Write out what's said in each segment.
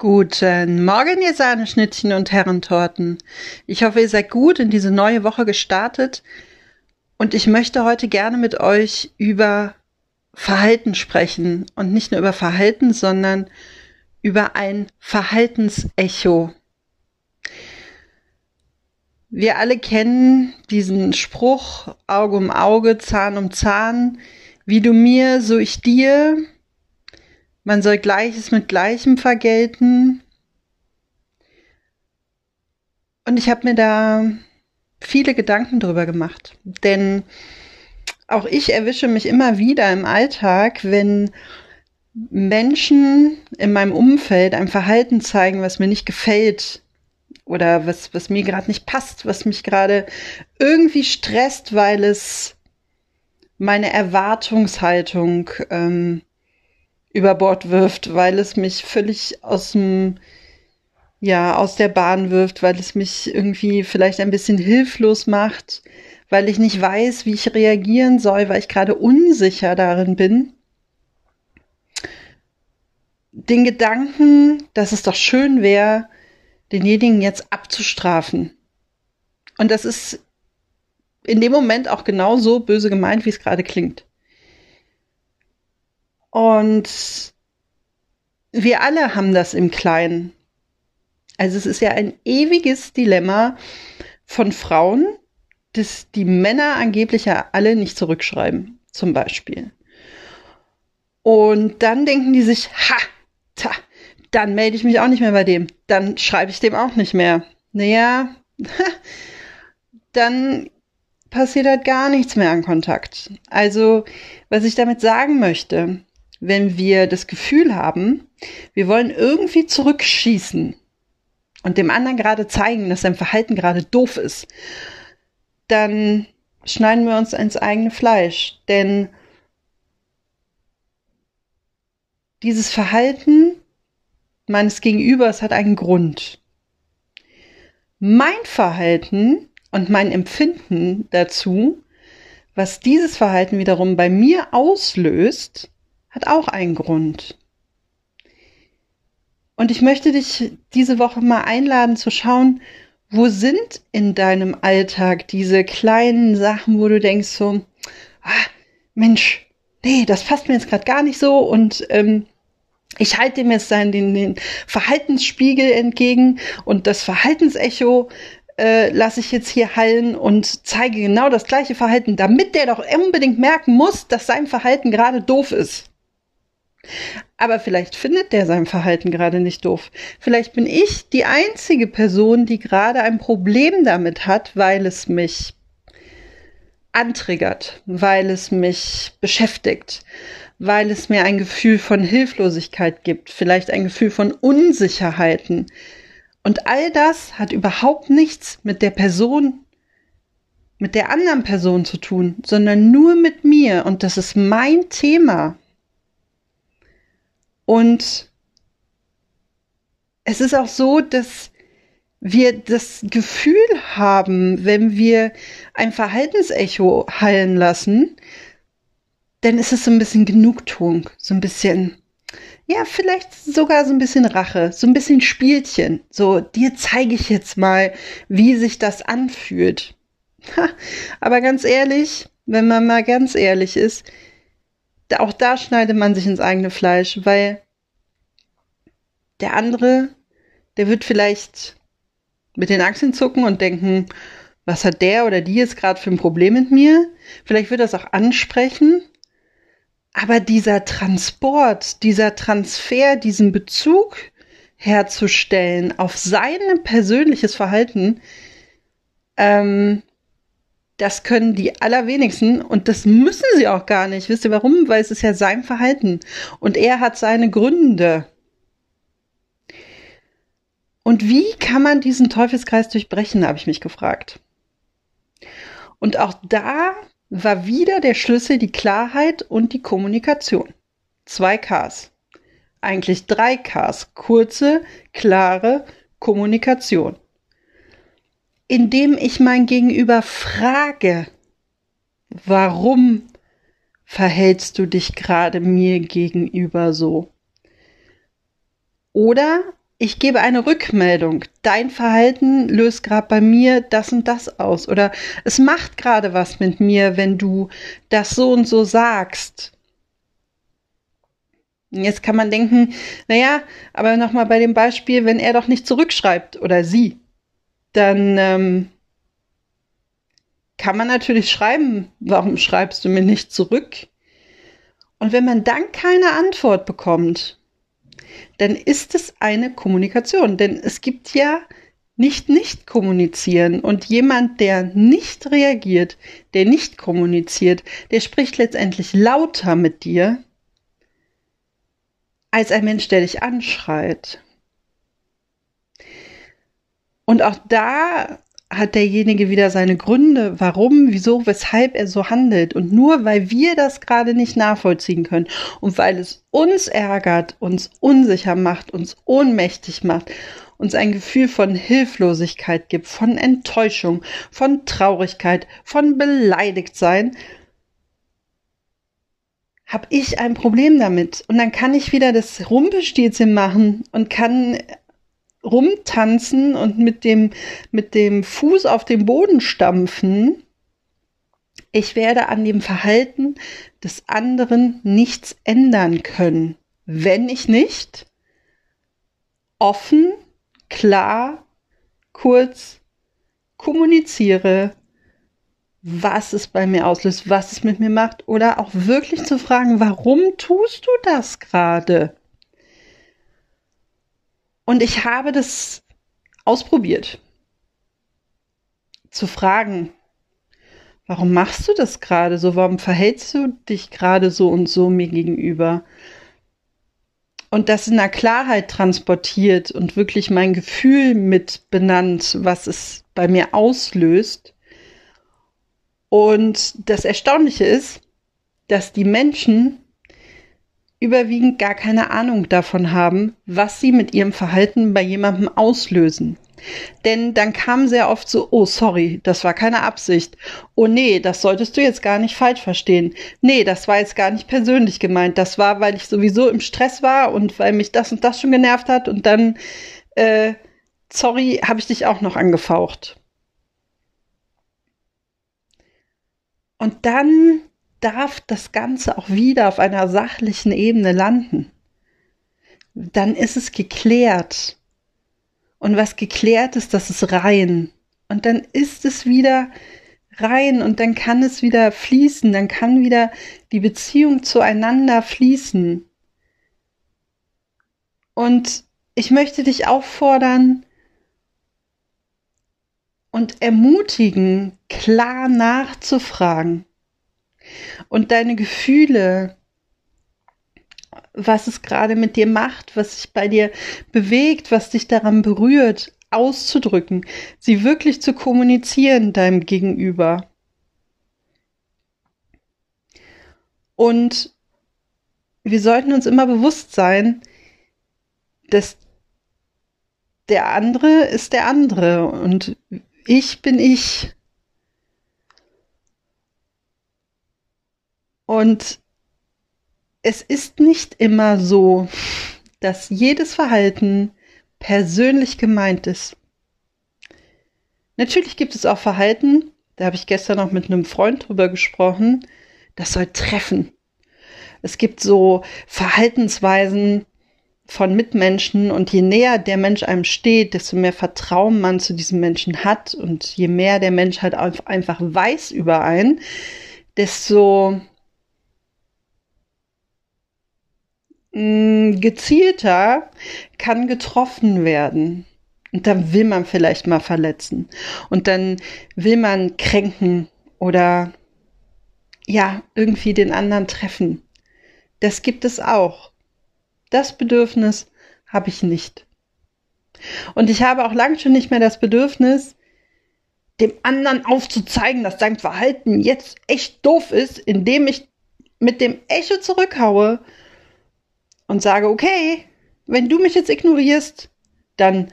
Guten Morgen, ihr Sahneschnittchen und Herrentorten. Ich hoffe, ihr seid gut in diese neue Woche gestartet. Und ich möchte heute gerne mit euch über Verhalten sprechen. Und nicht nur über Verhalten, sondern über ein Verhaltensecho. Wir alle kennen diesen Spruch Auge um Auge, Zahn um Zahn. Wie du mir, so ich dir. Man soll Gleiches mit Gleichem vergelten. Und ich habe mir da viele Gedanken drüber gemacht. Denn auch ich erwische mich immer wieder im Alltag, wenn Menschen in meinem Umfeld ein Verhalten zeigen, was mir nicht gefällt oder was, was mir gerade nicht passt, was mich gerade irgendwie stresst, weil es meine Erwartungshaltung ähm, über Bord wirft, weil es mich völlig aus dem ja, aus der Bahn wirft, weil es mich irgendwie vielleicht ein bisschen hilflos macht, weil ich nicht weiß, wie ich reagieren soll, weil ich gerade unsicher darin bin. Den Gedanken, dass es doch schön wäre, denjenigen jetzt abzustrafen. Und das ist in dem Moment auch genauso böse gemeint, wie es gerade klingt. Und wir alle haben das im Kleinen. Also es ist ja ein ewiges Dilemma von Frauen, dass die Männer angeblich ja alle nicht zurückschreiben, zum Beispiel. Und dann denken die sich, ha, ta, dann melde ich mich auch nicht mehr bei dem. Dann schreibe ich dem auch nicht mehr. Naja, dann passiert halt gar nichts mehr an Kontakt. Also, was ich damit sagen möchte, wenn wir das Gefühl haben, wir wollen irgendwie zurückschießen und dem anderen gerade zeigen, dass sein Verhalten gerade doof ist, dann schneiden wir uns ins eigene Fleisch. Denn dieses Verhalten meines Gegenübers hat einen Grund. Mein Verhalten und mein Empfinden dazu, was dieses Verhalten wiederum bei mir auslöst, hat auch einen Grund. Und ich möchte dich diese Woche mal einladen zu schauen, wo sind in deinem Alltag diese kleinen Sachen, wo du denkst so, ah, Mensch, nee, das passt mir jetzt gerade gar nicht so und ähm, ich halte dem jetzt dann den, den Verhaltensspiegel entgegen und das Verhaltensecho äh, lasse ich jetzt hier hallen und zeige genau das gleiche Verhalten, damit der doch unbedingt merken muss, dass sein Verhalten gerade doof ist. Aber vielleicht findet der sein Verhalten gerade nicht doof. Vielleicht bin ich die einzige Person, die gerade ein Problem damit hat, weil es mich antriggert, weil es mich beschäftigt, weil es mir ein Gefühl von Hilflosigkeit gibt, vielleicht ein Gefühl von Unsicherheiten. Und all das hat überhaupt nichts mit der Person, mit der anderen Person zu tun, sondern nur mit mir. Und das ist mein Thema. Und es ist auch so, dass wir das Gefühl haben, wenn wir ein Verhaltensecho heilen lassen, dann ist es so ein bisschen Genugtuung, so ein bisschen, ja, vielleicht sogar so ein bisschen Rache, so ein bisschen Spielchen. So, dir zeige ich jetzt mal, wie sich das anfühlt. Ha, aber ganz ehrlich, wenn man mal ganz ehrlich ist, auch da schneidet man sich ins eigene Fleisch, weil der andere, der wird vielleicht mit den Achseln zucken und denken, was hat der oder die jetzt gerade für ein Problem mit mir? Vielleicht wird das auch ansprechen. Aber dieser Transport, dieser Transfer, diesen Bezug herzustellen auf sein persönliches Verhalten, ähm, das können die allerwenigsten und das müssen sie auch gar nicht. Wisst ihr warum? Weil es ist ja sein Verhalten und er hat seine Gründe. Und wie kann man diesen Teufelskreis durchbrechen, habe ich mich gefragt. Und auch da war wieder der Schlüssel die Klarheit und die Kommunikation. Zwei Ks. Eigentlich drei Ks. Kurze, klare Kommunikation indem ich mein Gegenüber frage, warum verhältst du dich gerade mir gegenüber so? Oder ich gebe eine Rückmeldung. Dein Verhalten löst gerade bei mir das und das aus. Oder es macht gerade was mit mir, wenn du das so und so sagst. Jetzt kann man denken, naja, aber nochmal bei dem Beispiel, wenn er doch nicht zurückschreibt oder sie, dann ähm, kann man natürlich schreiben, warum schreibst du mir nicht zurück? Und wenn man dann keine Antwort bekommt, dann ist es eine Kommunikation. Denn es gibt ja nicht nicht kommunizieren. Und jemand, der nicht reagiert, der nicht kommuniziert, der spricht letztendlich lauter mit dir als ein Mensch, der dich anschreit. Und auch da hat derjenige wieder seine Gründe, warum, wieso, weshalb er so handelt. Und nur weil wir das gerade nicht nachvollziehen können und weil es uns ärgert, uns unsicher macht, uns ohnmächtig macht, uns ein Gefühl von Hilflosigkeit gibt, von Enttäuschung, von Traurigkeit, von Beleidigtsein, habe ich ein Problem damit. Und dann kann ich wieder das Rumpelstilzchen machen und kann rumtanzen und mit dem, mit dem Fuß auf den Boden stampfen, ich werde an dem Verhalten des anderen nichts ändern können, wenn ich nicht offen, klar, kurz kommuniziere, was es bei mir auslöst, was es mit mir macht oder auch wirklich zu fragen, warum tust du das gerade? Und ich habe das ausprobiert. Zu fragen, warum machst du das gerade so? Warum verhältst du dich gerade so und so mir gegenüber? Und das in der Klarheit transportiert und wirklich mein Gefühl mit benannt, was es bei mir auslöst. Und das Erstaunliche ist, dass die Menschen überwiegend gar keine Ahnung davon haben, was sie mit ihrem Verhalten bei jemandem auslösen. Denn dann kam sehr oft so, oh sorry, das war keine Absicht. Oh nee, das solltest du jetzt gar nicht falsch verstehen. Nee, das war jetzt gar nicht persönlich gemeint. Das war, weil ich sowieso im Stress war und weil mich das und das schon genervt hat und dann, äh, sorry, habe ich dich auch noch angefaucht. Und dann darf das Ganze auch wieder auf einer sachlichen Ebene landen. Dann ist es geklärt. Und was geklärt ist, das ist rein. Und dann ist es wieder rein und dann kann es wieder fließen, dann kann wieder die Beziehung zueinander fließen. Und ich möchte dich auffordern und ermutigen, klar nachzufragen und deine Gefühle, was es gerade mit dir macht, was sich bei dir bewegt, was dich daran berührt, auszudrücken, sie wirklich zu kommunizieren deinem Gegenüber. Und wir sollten uns immer bewusst sein, dass der andere ist der andere und ich bin ich. Und es ist nicht immer so, dass jedes Verhalten persönlich gemeint ist. Natürlich gibt es auch Verhalten, da habe ich gestern noch mit einem Freund drüber gesprochen, das soll treffen. Es gibt so Verhaltensweisen von Mitmenschen und je näher der Mensch einem steht, desto mehr Vertrauen man zu diesem Menschen hat und je mehr der Mensch halt einfach weiß über einen, desto Mm, gezielter kann getroffen werden. Und dann will man vielleicht mal verletzen. Und dann will man kränken oder ja, irgendwie den anderen treffen. Das gibt es auch. Das Bedürfnis habe ich nicht. Und ich habe auch lange schon nicht mehr das Bedürfnis, dem anderen aufzuzeigen, dass sein Verhalten jetzt echt doof ist, indem ich mit dem Echo zurückhaue und sage, okay, wenn du mich jetzt ignorierst, dann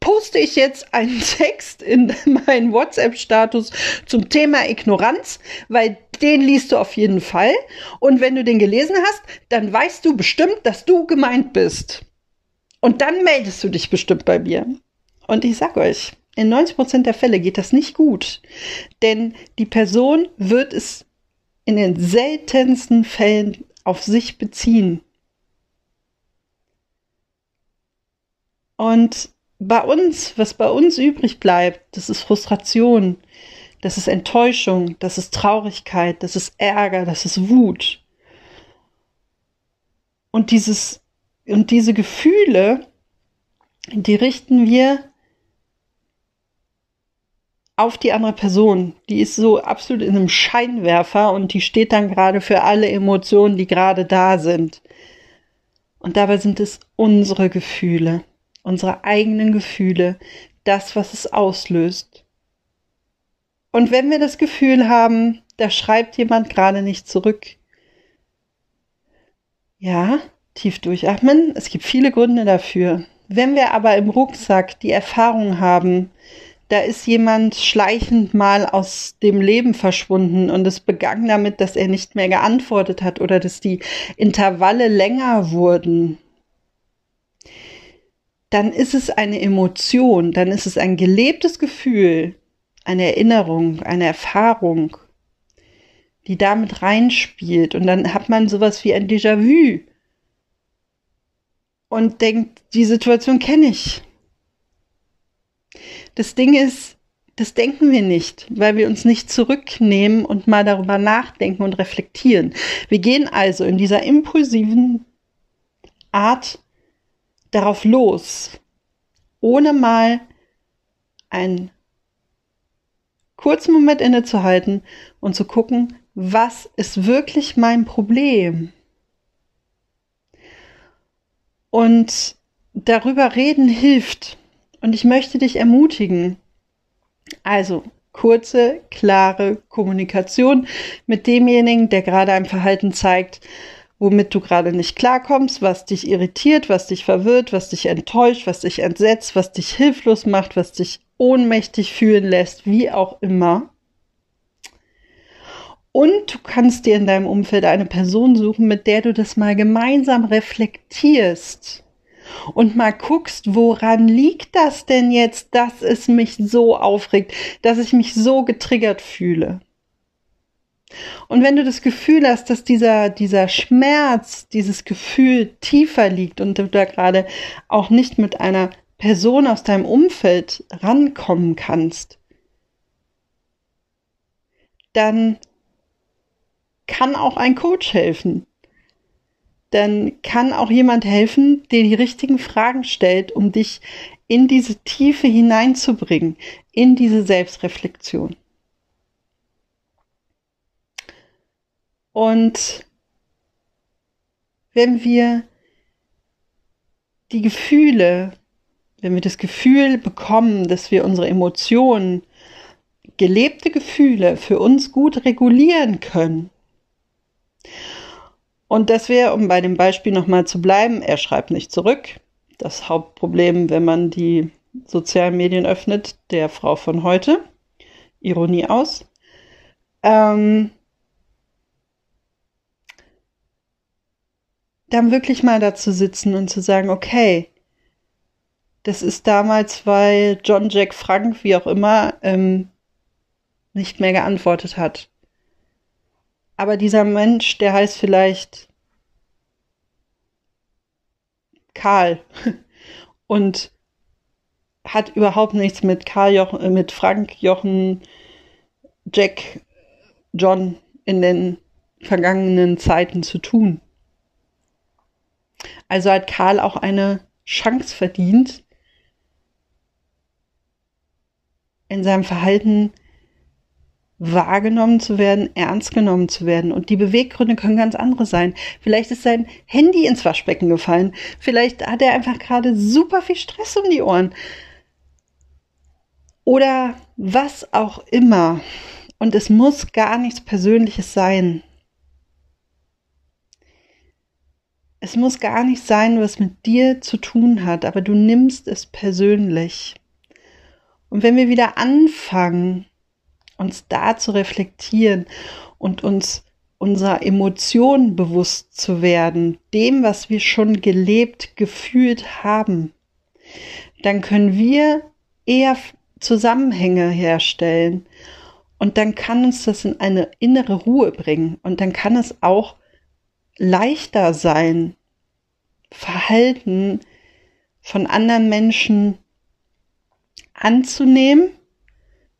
poste ich jetzt einen Text in meinen WhatsApp-Status zum Thema Ignoranz, weil den liest du auf jeden Fall. Und wenn du den gelesen hast, dann weißt du bestimmt, dass du gemeint bist. Und dann meldest du dich bestimmt bei mir. Und ich sag euch, in 90 Prozent der Fälle geht das nicht gut. Denn die Person wird es in den seltensten Fällen auf sich beziehen. Und bei uns, was bei uns übrig bleibt, das ist Frustration, das ist Enttäuschung, das ist Traurigkeit, das ist Ärger, das ist Wut. Und dieses, und diese Gefühle, die richten wir auf die andere Person. Die ist so absolut in einem Scheinwerfer und die steht dann gerade für alle Emotionen, die gerade da sind. Und dabei sind es unsere Gefühle, unsere eigenen Gefühle, das, was es auslöst. Und wenn wir das Gefühl haben, da schreibt jemand gerade nicht zurück, ja, tief durchatmen, es gibt viele Gründe dafür. Wenn wir aber im Rucksack die Erfahrung haben, da ist jemand schleichend mal aus dem Leben verschwunden und es begann damit, dass er nicht mehr geantwortet hat oder dass die Intervalle länger wurden, dann ist es eine Emotion, dann ist es ein gelebtes Gefühl, eine Erinnerung, eine Erfahrung, die damit reinspielt. Und dann hat man sowas wie ein Déjà-vu und denkt, die Situation kenne ich. Das Ding ist, das denken wir nicht, weil wir uns nicht zurücknehmen und mal darüber nachdenken und reflektieren. Wir gehen also in dieser impulsiven Art darauf los, ohne mal einen kurzen Moment innezuhalten und zu gucken, was ist wirklich mein Problem? Und darüber reden hilft. Und ich möchte dich ermutigen. Also kurze, klare Kommunikation mit demjenigen, der gerade ein Verhalten zeigt, womit du gerade nicht klarkommst, was dich irritiert, was dich verwirrt, was dich enttäuscht, was dich entsetzt, was dich hilflos macht, was dich ohnmächtig fühlen lässt, wie auch immer. Und du kannst dir in deinem Umfeld eine Person suchen, mit der du das mal gemeinsam reflektierst und mal guckst, woran liegt das denn jetzt, dass es mich so aufregt, dass ich mich so getriggert fühle. Und wenn du das Gefühl hast, dass dieser, dieser Schmerz, dieses Gefühl tiefer liegt und du da gerade auch nicht mit einer Person aus deinem Umfeld rankommen kannst, dann kann auch ein Coach helfen dann kann auch jemand helfen, der die richtigen Fragen stellt, um dich in diese Tiefe hineinzubringen, in diese Selbstreflexion. Und wenn wir die Gefühle, wenn wir das Gefühl bekommen, dass wir unsere Emotionen, gelebte Gefühle für uns gut regulieren können, und das wäre, um bei dem Beispiel nochmal zu bleiben, er schreibt nicht zurück. Das Hauptproblem, wenn man die sozialen Medien öffnet, der Frau von heute. Ironie aus. Ähm, dann wirklich mal dazu sitzen und zu sagen, okay, das ist damals, weil John Jack Frank, wie auch immer, ähm, nicht mehr geantwortet hat. Aber dieser Mensch, der heißt vielleicht Karl und hat überhaupt nichts mit Karl Jochen, mit Frank Jochen, Jack, John in den vergangenen Zeiten zu tun. Also hat Karl auch eine Chance verdient, in seinem Verhalten wahrgenommen zu werden, ernst genommen zu werden. Und die Beweggründe können ganz andere sein. Vielleicht ist sein Handy ins Waschbecken gefallen. Vielleicht hat er einfach gerade super viel Stress um die Ohren. Oder was auch immer. Und es muss gar nichts Persönliches sein. Es muss gar nicht sein, was mit dir zu tun hat, aber du nimmst es persönlich. Und wenn wir wieder anfangen, uns da zu reflektieren und uns unserer Emotionen bewusst zu werden, dem, was wir schon gelebt, gefühlt haben, dann können wir eher Zusammenhänge herstellen und dann kann uns das in eine innere Ruhe bringen und dann kann es auch leichter sein, Verhalten von anderen Menschen anzunehmen.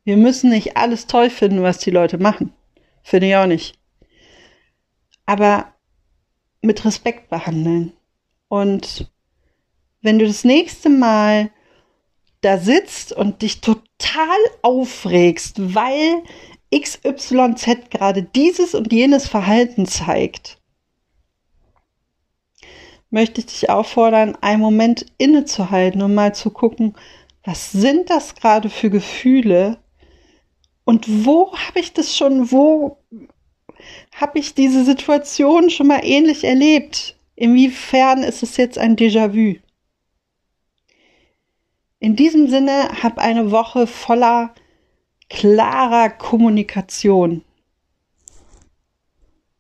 Wir müssen nicht alles toll finden, was die Leute machen. Finde ich auch nicht. Aber mit Respekt behandeln. Und wenn du das nächste Mal da sitzt und dich total aufregst, weil XYZ gerade dieses und jenes Verhalten zeigt, möchte ich dich auffordern, einen Moment innezuhalten und mal zu gucken, was sind das gerade für Gefühle und wo habe ich das schon, wo habe ich diese Situation schon mal ähnlich erlebt? Inwiefern ist es jetzt ein Déjà-vu? In diesem Sinne, hab eine Woche voller klarer Kommunikation.